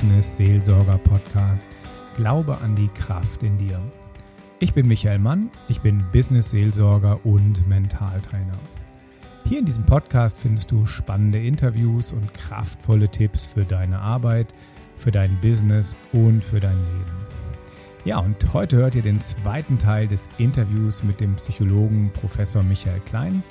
Business Seelsorger Podcast Glaube an die Kraft in dir. Ich bin Michael Mann, ich bin Business Seelsorger und Mentaltrainer. Hier in diesem Podcast findest du spannende Interviews und kraftvolle Tipps für deine Arbeit, für dein Business und für dein Leben. Ja, und heute hört ihr den zweiten Teil des Interviews mit dem Psychologen Professor Michael Klein.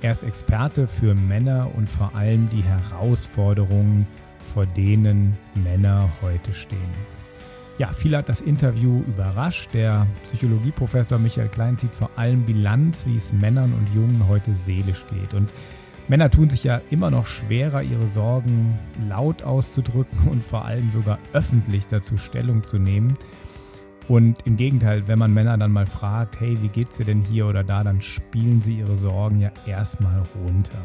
Er ist Experte für Männer und vor allem die Herausforderungen, vor denen Männer heute stehen. Ja, viel hat das Interview überrascht. Der Psychologieprofessor Michael Klein zieht vor allem Bilanz, wie es Männern und Jungen heute seelisch geht. Und Männer tun sich ja immer noch schwerer, ihre Sorgen laut auszudrücken und vor allem sogar öffentlich dazu Stellung zu nehmen. Und im Gegenteil, wenn man Männer dann mal fragt, hey, wie geht's dir denn hier oder da, dann spielen sie ihre Sorgen ja erstmal runter.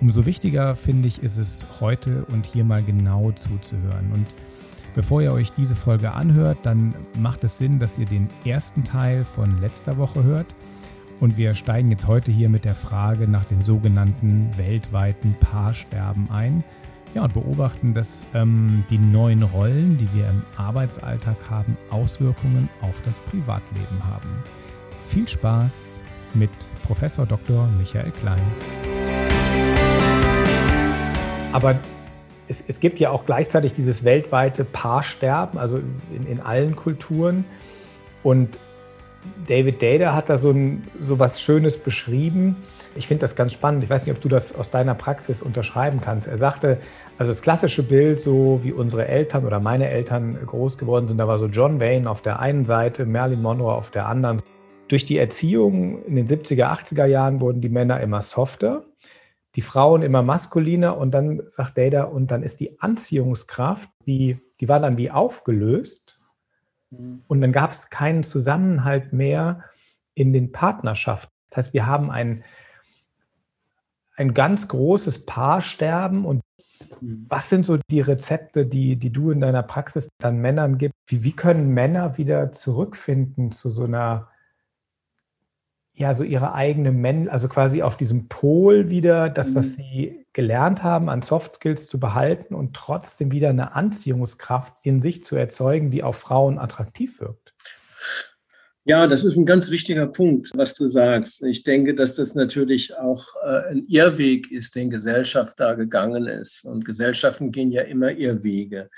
Umso wichtiger finde ich, ist es heute und hier mal genau zuzuhören. Und bevor ihr euch diese Folge anhört, dann macht es Sinn, dass ihr den ersten Teil von letzter Woche hört. Und wir steigen jetzt heute hier mit der Frage nach dem sogenannten weltweiten Paarsterben ein ja, und beobachten, dass ähm, die neuen Rollen, die wir im Arbeitsalltag haben, Auswirkungen auf das Privatleben haben. Viel Spaß mit Professor Dr. Michael Klein. Aber es, es, gibt ja auch gleichzeitig dieses weltweite Paarsterben, also in, in allen Kulturen. Und David Dada hat da so, ein, so was Schönes beschrieben. Ich finde das ganz spannend. Ich weiß nicht, ob du das aus deiner Praxis unterschreiben kannst. Er sagte, also das klassische Bild, so wie unsere Eltern oder meine Eltern groß geworden sind, da war so John Wayne auf der einen Seite, Marilyn Monroe auf der anderen. Durch die Erziehung in den 70er, 80er Jahren wurden die Männer immer softer, die Frauen immer maskuliner und dann sagt Dada, und dann ist die Anziehungskraft, die, die war dann wie aufgelöst Mhm. Und dann gab es keinen Zusammenhalt mehr in den Partnerschaften. Das heißt, wir haben ein, ein ganz großes Paarsterben und mhm. was sind so die Rezepte, die, die du in deiner Praxis dann Männern gibst? Wie, wie können Männer wieder zurückfinden zu so einer ja, so ihre eigene Men, also quasi auf diesem Pol wieder das, was mhm. sie gelernt haben, an Soft Skills zu behalten und trotzdem wieder eine Anziehungskraft in sich zu erzeugen, die auf Frauen attraktiv wirkt. Ja, das ist ein ganz wichtiger Punkt, was du sagst. Ich denke, dass das natürlich auch äh, ein Irrweg ist, den Gesellschaft da gegangen ist. Und Gesellschaften gehen ja immer Irrwege.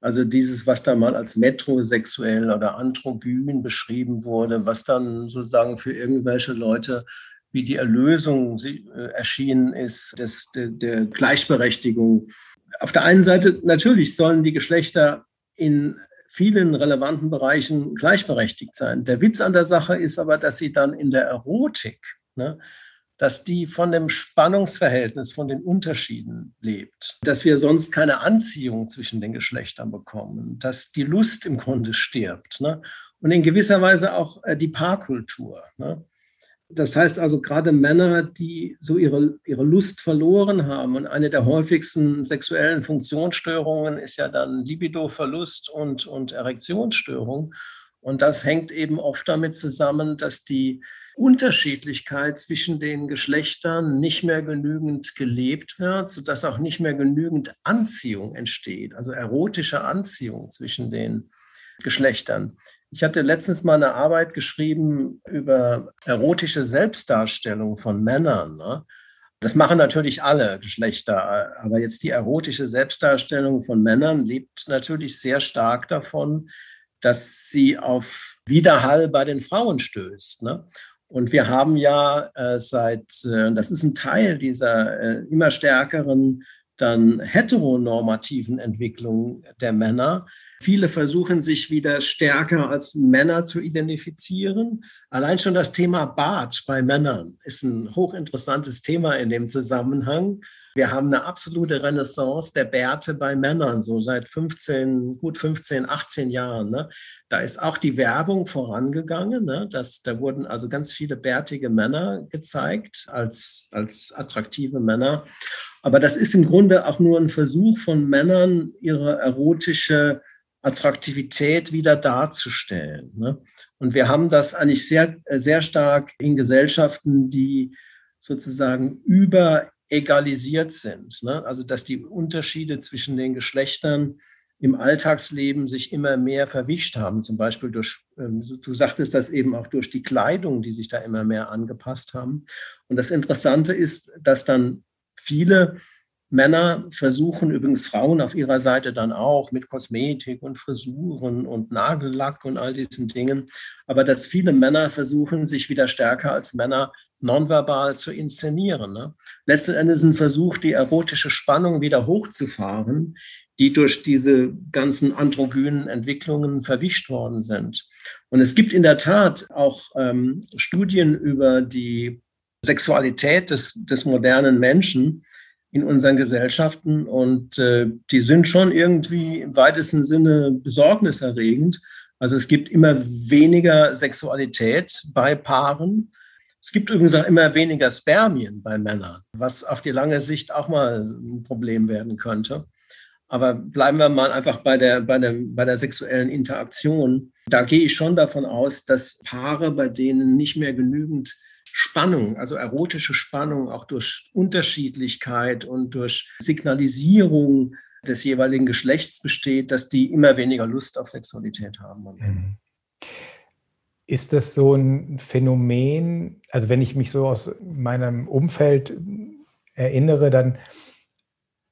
Also dieses, was da mal als metrosexuell oder androgyn beschrieben wurde, was dann sozusagen für irgendwelche Leute wie die Erlösung äh, erschienen ist, des, der, der Gleichberechtigung. Auf der einen Seite natürlich sollen die Geschlechter in vielen relevanten Bereichen gleichberechtigt sein. Der Witz an der Sache ist aber, dass sie dann in der Erotik ne, dass die von dem Spannungsverhältnis, von den Unterschieden lebt, dass wir sonst keine Anziehung zwischen den Geschlechtern bekommen, dass die Lust im Grunde stirbt ne? und in gewisser Weise auch äh, die Paarkultur. Ne? Das heißt also gerade Männer, die so ihre, ihre Lust verloren haben und eine der häufigsten sexuellen Funktionsstörungen ist ja dann Libidoverlust und, und Erektionsstörung. Und das hängt eben oft damit zusammen, dass die Unterschiedlichkeit zwischen den Geschlechtern nicht mehr genügend gelebt wird, sodass auch nicht mehr genügend Anziehung entsteht, also erotische Anziehung zwischen den Geschlechtern. Ich hatte letztens mal eine Arbeit geschrieben über erotische Selbstdarstellung von Männern. Ne? Das machen natürlich alle Geschlechter, aber jetzt die erotische Selbstdarstellung von Männern lebt natürlich sehr stark davon, dass sie auf Widerhall bei den Frauen stößt. Ne? Und wir haben ja äh, seit, äh, das ist ein Teil dieser äh, immer stärkeren dann heteronormativen Entwicklung der Männer. Viele versuchen sich wieder stärker als Männer zu identifizieren. Allein schon das Thema Bart bei Männern ist ein hochinteressantes Thema in dem Zusammenhang. Wir haben eine absolute Renaissance der Bärte bei Männern, so seit 15, gut 15, 18 Jahren. Ne? Da ist auch die Werbung vorangegangen. Ne? Das, da wurden also ganz viele bärtige Männer gezeigt als, als attraktive Männer. Aber das ist im Grunde auch nur ein Versuch von Männern, ihre erotische Attraktivität wieder darzustellen. Ne? Und wir haben das eigentlich sehr, sehr stark in Gesellschaften, die sozusagen über egalisiert sind. Ne? Also dass die Unterschiede zwischen den Geschlechtern im Alltagsleben sich immer mehr verwischt haben, zum Beispiel durch, ähm, du sagtest das eben auch durch die Kleidung, die sich da immer mehr angepasst haben. Und das Interessante ist, dass dann viele Männer versuchen, übrigens Frauen auf ihrer Seite dann auch mit Kosmetik und Frisuren und Nagellack und all diesen Dingen, aber dass viele Männer versuchen, sich wieder stärker als Männer nonverbal zu inszenieren. Ne? Letzten Endes ein Versuch, die erotische Spannung wieder hochzufahren, die durch diese ganzen androgynen Entwicklungen verwischt worden sind. Und es gibt in der Tat auch ähm, Studien über die Sexualität des, des modernen Menschen in unseren Gesellschaften und äh, die sind schon irgendwie im weitesten Sinne besorgniserregend. Also es gibt immer weniger Sexualität bei Paaren. Es gibt übrigens auch immer weniger Spermien bei Männern, was auf die lange Sicht auch mal ein Problem werden könnte. Aber bleiben wir mal einfach bei der, bei der, bei der sexuellen Interaktion. Da gehe ich schon davon aus, dass Paare, bei denen nicht mehr genügend Spannung, also erotische Spannung, auch durch Unterschiedlichkeit und durch Signalisierung des jeweiligen Geschlechts besteht, dass die immer weniger Lust auf Sexualität haben. Mhm. Ist das so ein Phänomen, also wenn ich mich so aus meinem Umfeld erinnere, dann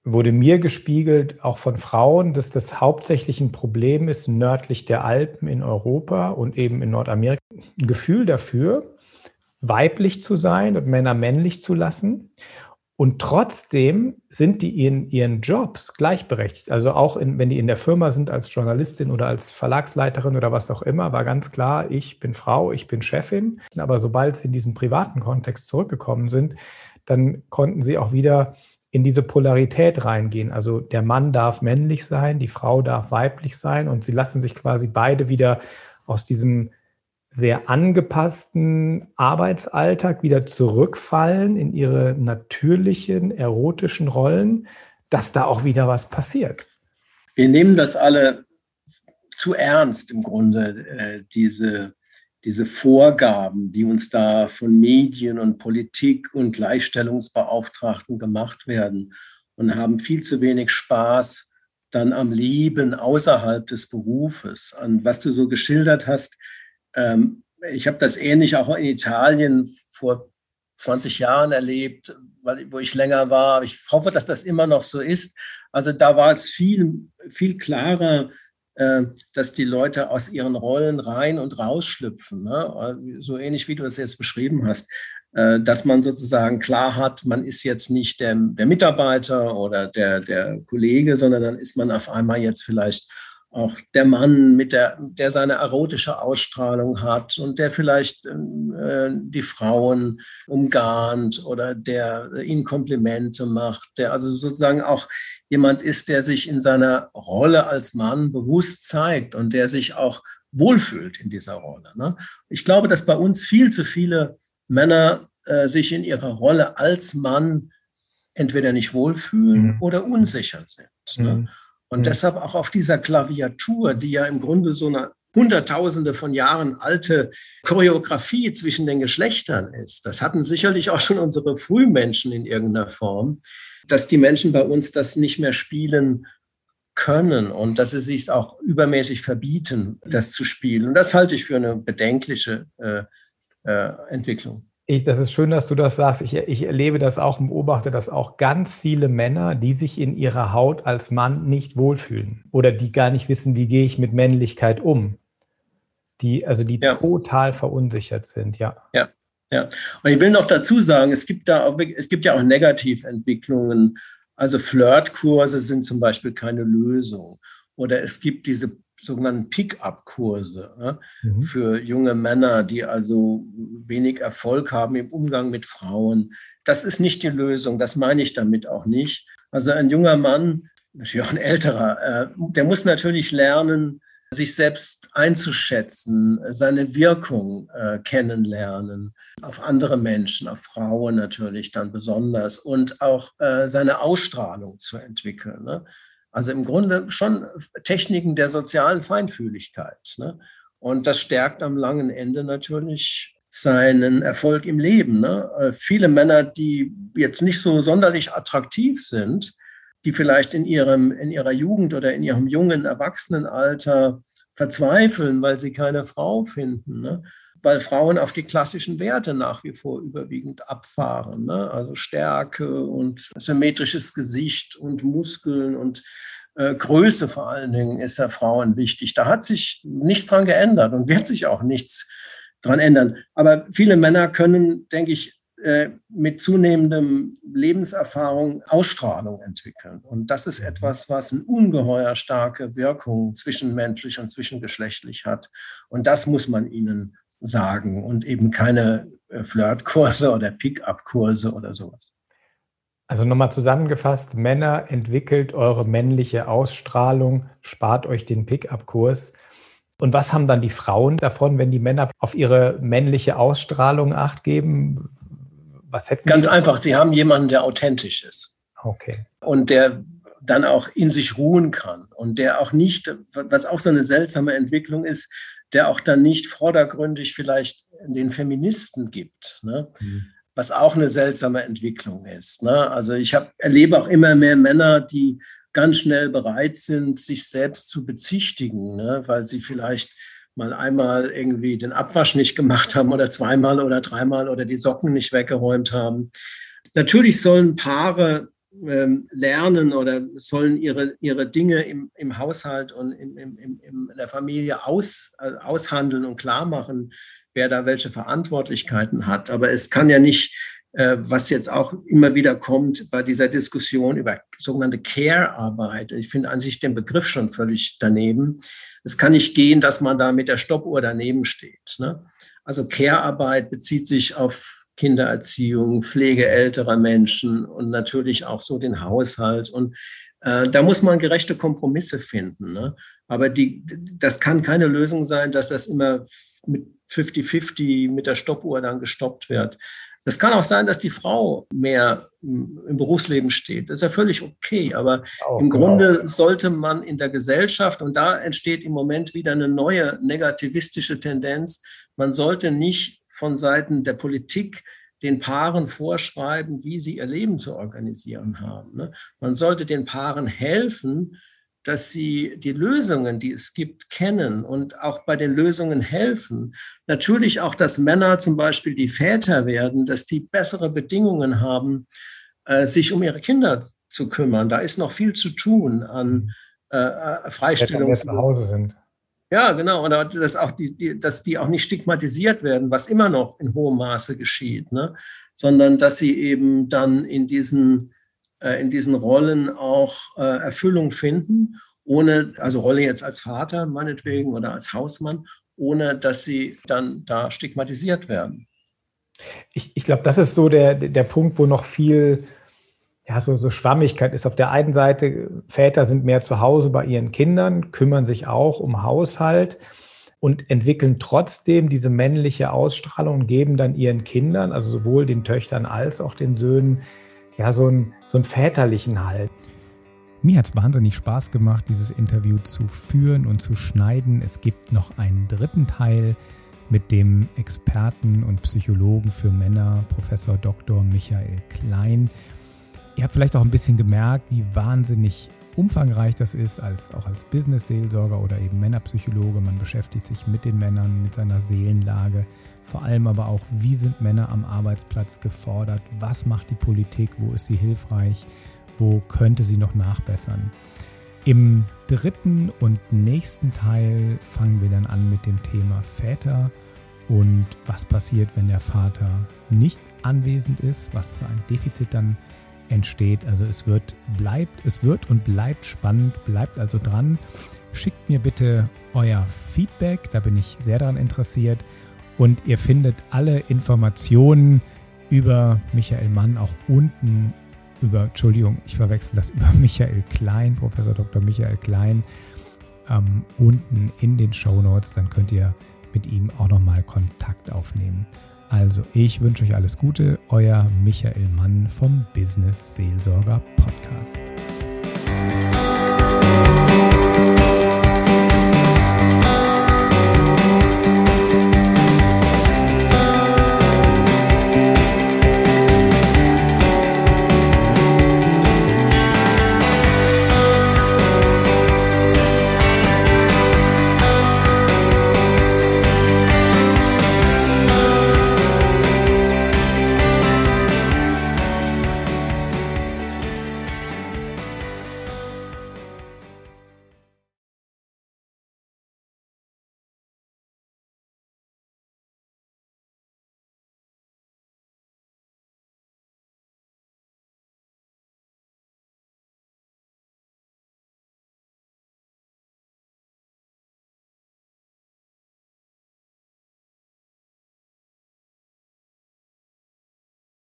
wurde mir gespiegelt, auch von Frauen, dass das hauptsächlich ein Problem ist, nördlich der Alpen in Europa und eben in Nordamerika. Ein Gefühl dafür, weiblich zu sein und Männer männlich zu lassen. Und trotzdem sind die in ihren Jobs gleichberechtigt. Also auch in, wenn die in der Firma sind als Journalistin oder als Verlagsleiterin oder was auch immer, war ganz klar, ich bin Frau, ich bin Chefin. Aber sobald sie in diesen privaten Kontext zurückgekommen sind, dann konnten sie auch wieder in diese Polarität reingehen. Also der Mann darf männlich sein, die Frau darf weiblich sein und sie lassen sich quasi beide wieder aus diesem sehr angepassten Arbeitsalltag wieder zurückfallen in ihre natürlichen, erotischen Rollen, dass da auch wieder was passiert. Wir nehmen das alle zu ernst im Grunde, äh, diese diese Vorgaben, die uns da von Medien und Politik und Gleichstellungsbeauftragten gemacht werden und haben viel zu wenig Spaß dann am Leben außerhalb des Berufes. An was du so geschildert hast, ähm, ich habe das ähnlich auch in Italien vor 20 Jahren erlebt, weil, wo ich länger war. Ich hoffe, dass das immer noch so ist. Also da war es viel, viel klarer, äh, dass die Leute aus ihren Rollen rein und rausschlüpfen. Ne? So ähnlich wie du es jetzt beschrieben hast, äh, dass man sozusagen klar hat, man ist jetzt nicht der, der Mitarbeiter oder der, der Kollege, sondern dann ist man auf einmal jetzt vielleicht auch der Mann, mit der, der seine erotische Ausstrahlung hat und der vielleicht äh, die Frauen umgarnt oder der ihnen Komplimente macht, der also sozusagen auch jemand ist, der sich in seiner Rolle als Mann bewusst zeigt und der sich auch wohlfühlt in dieser Rolle. Ne? Ich glaube, dass bei uns viel zu viele Männer äh, sich in ihrer Rolle als Mann entweder nicht wohlfühlen mhm. oder unsicher sind. Ne? Mhm. Und mhm. deshalb auch auf dieser Klaviatur, die ja im Grunde so eine Hunderttausende von Jahren alte Choreografie zwischen den Geschlechtern ist. Das hatten sicherlich auch schon unsere Frühmenschen in irgendeiner Form, dass die Menschen bei uns das nicht mehr spielen können und dass sie sich auch übermäßig verbieten, das zu spielen. Und das halte ich für eine bedenkliche äh, äh, Entwicklung. Ich, das ist schön, dass du das sagst. Ich, ich erlebe das auch und beobachte das auch ganz viele Männer, die sich in ihrer Haut als Mann nicht wohlfühlen oder die gar nicht wissen, wie gehe ich mit Männlichkeit um. Die, also die ja. total verunsichert sind, ja. Ja, ja. Und ich will noch dazu sagen, es gibt da auch, es gibt ja auch Negativentwicklungen. Also Flirtkurse sind zum Beispiel keine Lösung. Oder es gibt diese sogenannten Pick-up-Kurse ne, mhm. für junge Männer, die also wenig Erfolg haben im Umgang mit Frauen. Das ist nicht die Lösung, das meine ich damit auch nicht. Also ein junger Mann, natürlich auch ein älterer, äh, der muss natürlich lernen, sich selbst einzuschätzen, seine Wirkung äh, kennenlernen, auf andere Menschen, auf Frauen natürlich dann besonders und auch äh, seine Ausstrahlung zu entwickeln. Ne? Also im Grunde schon Techniken der sozialen Feinfühligkeit. Ne? Und das stärkt am langen Ende natürlich seinen Erfolg im Leben. Ne? Äh, viele Männer, die jetzt nicht so sonderlich attraktiv sind, die vielleicht in, ihrem, in ihrer Jugend oder in ihrem jungen Erwachsenenalter verzweifeln, weil sie keine Frau finden, ne? Weil Frauen auf die klassischen Werte nach wie vor überwiegend abfahren. Ne? Also Stärke und symmetrisches Gesicht und Muskeln und äh, Größe vor allen Dingen ist ja Frauen wichtig. Da hat sich nichts dran geändert und wird sich auch nichts dran ändern. Aber viele Männer können, denke ich, äh, mit zunehmendem Lebenserfahrung Ausstrahlung entwickeln. Und das ist mhm. etwas, was eine ungeheuer starke Wirkung zwischenmenschlich und zwischengeschlechtlich hat. Und das muss man ihnen sagen und eben keine äh, Flirtkurse oder Pick-up-Kurse oder sowas. Also nochmal zusammengefasst, Männer entwickelt eure männliche Ausstrahlung, spart euch den Pickup-Kurs. Und was haben dann die Frauen davon, wenn die Männer auf ihre männliche Ausstrahlung acht geben? Was hätten Ganz einfach, sie haben jemanden, der authentisch ist. Okay. Und der dann auch in sich ruhen kann und der auch nicht, was auch so eine seltsame Entwicklung ist, der auch dann nicht vordergründig vielleicht den Feministen gibt. Ne? Mhm was auch eine seltsame Entwicklung ist. Ne? Also ich hab, erlebe auch immer mehr Männer, die ganz schnell bereit sind, sich selbst zu bezichtigen, ne? weil sie vielleicht mal einmal irgendwie den Abwasch nicht gemacht haben oder zweimal oder dreimal oder die Socken nicht weggeräumt haben. Natürlich sollen Paare ähm, lernen oder sollen ihre, ihre Dinge im, im Haushalt und im, im, in der Familie aus, äh, aushandeln und klar machen, wer da welche Verantwortlichkeiten hat. Aber es kann ja nicht, äh, was jetzt auch immer wieder kommt bei dieser Diskussion über sogenannte Care-Arbeit. Ich finde an sich den Begriff schon völlig daneben. Es kann nicht gehen, dass man da mit der Stoppuhr daneben steht. Ne? Also Care-Arbeit bezieht sich auf Kindererziehung, Pflege älterer Menschen und natürlich auch so den Haushalt. Und äh, da muss man gerechte Kompromisse finden. Ne? Aber die, das kann keine Lösung sein, dass das immer mit 50-50 mit der Stoppuhr dann gestoppt wird. Das kann auch sein, dass die Frau mehr im Berufsleben steht. Das ist ja völlig okay. Aber auch, im genau. Grunde sollte man in der Gesellschaft, und da entsteht im Moment wieder eine neue negativistische Tendenz, man sollte nicht von Seiten der Politik den Paaren vorschreiben, wie sie ihr Leben zu organisieren haben. Ne? Man sollte den Paaren helfen, dass sie die Lösungen, die es gibt, kennen und auch bei den Lösungen helfen. Natürlich auch, dass Männer zum Beispiel, die Väter werden, dass die bessere Bedingungen haben, äh, sich um ihre Kinder zu kümmern. Da ist noch viel zu tun an äh, äh Freistellung. zu Hause sind. Ja, genau. Und dass, auch die, die, dass die auch nicht stigmatisiert werden, was immer noch in hohem Maße geschieht, ne? sondern dass sie eben dann in diesen äh, in diesen Rollen auch äh, Erfüllung finden, ohne, also Rolle jetzt als Vater meinetwegen oder als Hausmann, ohne dass sie dann da stigmatisiert werden. Ich, ich glaube, das ist so der, der Punkt, wo noch viel ja, so, so Schwammigkeit ist. Auf der einen Seite, Väter sind mehr zu Hause bei ihren Kindern, kümmern sich auch um Haushalt und entwickeln trotzdem diese männliche Ausstrahlung und geben dann ihren Kindern, also sowohl den Töchtern als auch den Söhnen, ja, so, ein, so einen väterlichen Halt. Mir hat es wahnsinnig Spaß gemacht, dieses Interview zu führen und zu schneiden. Es gibt noch einen dritten Teil mit dem Experten und Psychologen für Männer, Professor Dr. Michael Klein. Ihr habt vielleicht auch ein bisschen gemerkt, wie wahnsinnig umfangreich das ist, als, auch als Business-Seelsorger oder eben Männerpsychologe. Man beschäftigt sich mit den Männern, mit seiner Seelenlage, vor allem aber auch, wie sind Männer am Arbeitsplatz gefordert, was macht die Politik, wo ist sie hilfreich, wo könnte sie noch nachbessern. Im dritten und nächsten Teil fangen wir dann an mit dem Thema Väter und was passiert, wenn der Vater nicht anwesend ist, was für ein Defizit dann entsteht. Also es wird bleibt, es wird und bleibt spannend, bleibt also dran. Schickt mir bitte euer Feedback, da bin ich sehr daran interessiert. Und ihr findet alle Informationen über Michael Mann auch unten über, Entschuldigung, ich verwechsel das über Michael Klein, Professor Dr. Michael Klein, ähm, unten in den Show Notes. Dann könnt ihr mit ihm auch nochmal Kontakt aufnehmen. Also, ich wünsche euch alles Gute, euer Michael Mann vom Business Seelsorger Podcast.